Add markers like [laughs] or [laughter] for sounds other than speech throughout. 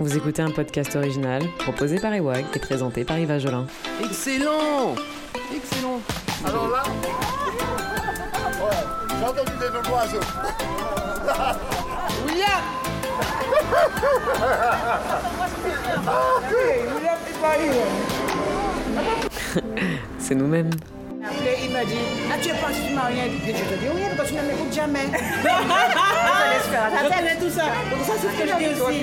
Vous écoutez un podcast original proposé par Ewag et présenté par Yves Jolin. Excellent Excellent Alors là, ouais, j'ai entendu des noms d'oiseaux. [laughs] [laughs] William C'est [laughs] nous-mêmes. M'a dit, ah, tu es pas si marié. Et je te dis, oui, parce que tu ne m'écoutes jamais. [laughs] je te laisse faire. T'as tout ça. Donc ça, c'est ce que je dis aussi.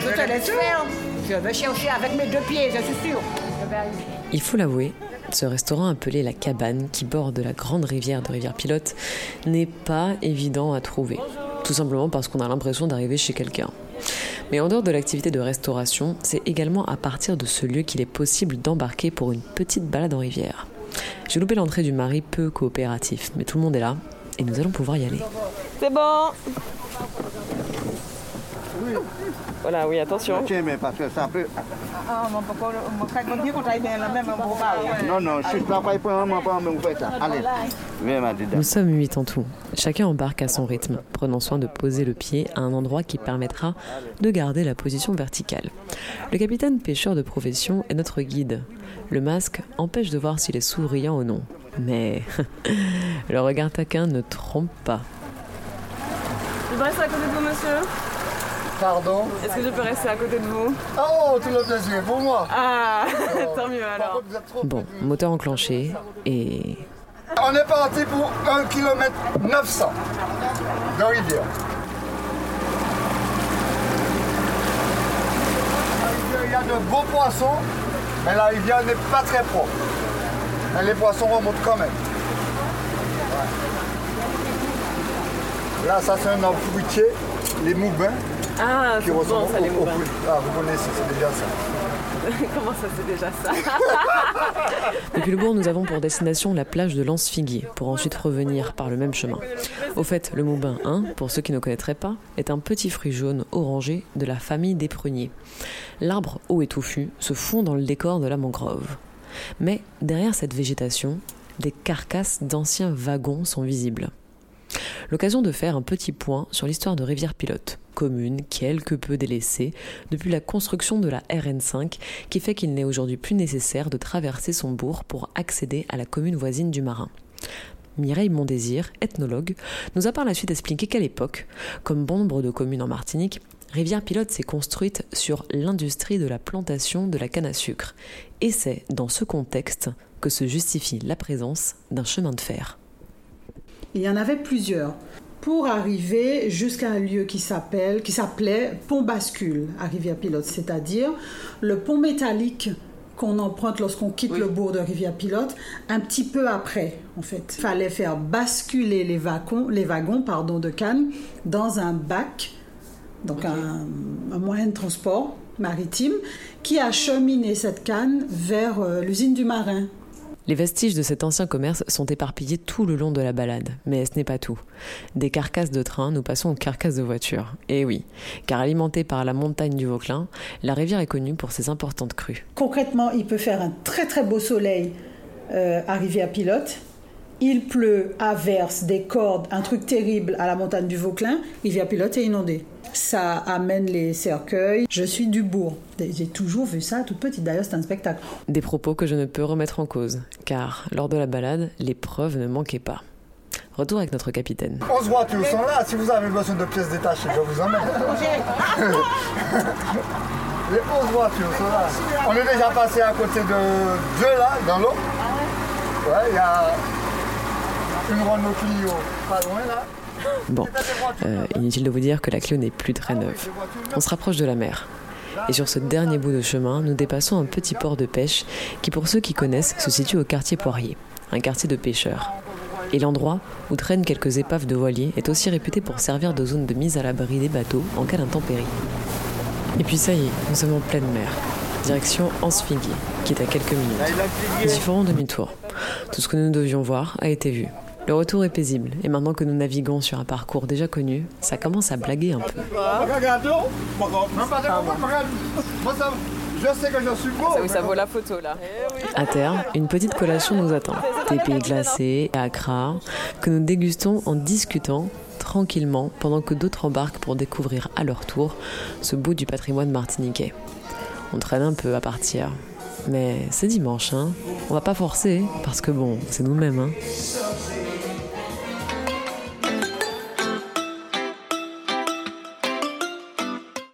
Je te laisse faire. Je vais chercher avec mes deux pieds, je suis sûre. Il faut l'avouer, ce restaurant appelé La Cabane, qui borde la grande rivière de Rivière-Pilote, n'est pas évident à trouver. Tout simplement parce qu'on a l'impression d'arriver chez quelqu'un. Mais en dehors de l'activité de restauration, c'est également à partir de ce lieu qu'il est possible d'embarquer pour une petite balade en rivière. J'ai loupé l'entrée du mari peu coopératif, mais tout le monde est là et nous allons pouvoir y aller. C'est bon Voilà, oui, attention. Tiens, mais parce que ça peut. Ah. Non, non, je suis pas un moment, pas mais vous faites ça. Allez, viens, ma dida. Nous sommes huit en tout. Chacun embarque à son rythme, prenant soin de poser le pied à un endroit qui permettra de garder la position verticale. Le capitaine pêcheur de profession est notre guide. Le masque empêche de voir s'il est souriant ou non. Mais [laughs] le regard taquin ne trompe pas. Je à côté de vous, monsieur Pardon Est-ce que je peux rester à côté de vous Oh, tout le plaisir, pour moi. Ah [laughs] Tant mieux alors. Bon, moteur enclenché et On est parti pour 1 km 900 de rivière. La rivière, Il y a de beaux poissons, mais la rivière n'est pas très propre. Mais les poissons remontent quand même. Ouais. Là, ça c'est un arbre fruitier, les moubins, Ah, qui bon ça, au- au. Ah, vous connaissez, c'est déjà ça. [laughs] Comment ça, c'est déjà ça [laughs] [laughs] Depuis le bourg, nous avons pour destination la plage de Lance-Figuier, pour ensuite revenir par le même chemin. Au fait, le moubin 1, pour ceux qui ne connaîtraient pas, est un petit fruit jaune orangé de la famille des pruniers. L'arbre haut et touffu se fond dans le décor de la mangrove. Mais derrière cette végétation, des carcasses d'anciens wagons sont visibles. L'occasion de faire un petit point sur l'histoire de Rivière-Pilote, commune quelque peu délaissée depuis la construction de la RN5 qui fait qu'il n'est aujourd'hui plus nécessaire de traverser son bourg pour accéder à la commune voisine du Marin. Mireille Mondésir, ethnologue, nous a par la suite expliqué qu'à l'époque, comme bon nombre de communes en Martinique, Rivière-Pilote s'est construite sur l'industrie de la plantation de la canne à sucre. Et c'est dans ce contexte que se justifie la présence d'un chemin de fer. Il y en avait plusieurs pour arriver jusqu'à un lieu qui s'appelle, qui s'appelait Pont Bascule à Rivière-Pilote, c'est-à-dire le pont métallique qu'on emprunte lorsqu'on quitte le bourg de Rivière-Pilote, un petit peu après, en fait. Il fallait faire basculer les wagons, les wagons pardon, de Cannes dans un bac, donc un, un moyen de transport maritime, qui a cheminé cette canne vers euh, l'usine du Marin, Les vestiges de cet ancien commerce sont éparpillés tout le long de la balade, mais ce n'est pas tout. Des carcasses de train, nous passons aux carcasses de voitures. Et oui, car alimentée par la montagne du Vauclin, la rivière est connue pour ses importantes crues. Concrètement, il peut faire un très très beau soleil euh, à Rivière-Pilote. Il pleut, averse, des cordes, un truc terrible à la montagne du Vauclin. Rivière-Pilote est inondée. Ça amène les cercueils. Je suis du bourg. J'ai toujours vu ça toute petite. D'ailleurs, c'est un spectacle. Des propos que je ne peux remettre en cause, car lors de la balade, les preuves ne manquaient pas. Retour avec notre capitaine. 11 voitures sont là. Si vous avez besoin de pièces détachées, je vous emmène. Les 11 voitures sont là. On est déjà passé à côté de deux là, dans l'eau. Ouais, il y a une Renault Clio pas loin là. Bon, euh, inutile de vous dire que la Clio n'est plus très neuve. On se rapproche de la mer. Et sur ce dernier bout de chemin, nous dépassons un petit port de pêche qui, pour ceux qui connaissent, se situe au quartier Poirier, un quartier de pêcheurs. Et l'endroit où traînent quelques épaves de voiliers est aussi réputé pour servir de zone de mise à l'abri des bateaux en cas d'intempérie. Et puis ça y est, nous sommes en pleine mer. Direction Ansfigui, qui est à quelques minutes. Différent demi-tour. Tout ce que nous devions voir a été vu. Le retour est paisible, et maintenant que nous naviguons sur un parcours déjà connu, ça commence à blaguer un peu. Je sais que je suis beau. Ça, oui, ça vaut la photo là. À terre, une petite collation nous attend. Des pays glacés, à Accra, que nous dégustons en discutant tranquillement pendant que d'autres embarquent pour découvrir à leur tour ce bout du patrimoine martiniquais. On traîne un peu à partir. Mais c'est dimanche, hein. On va pas forcer, parce que bon, c'est nous-mêmes, hein.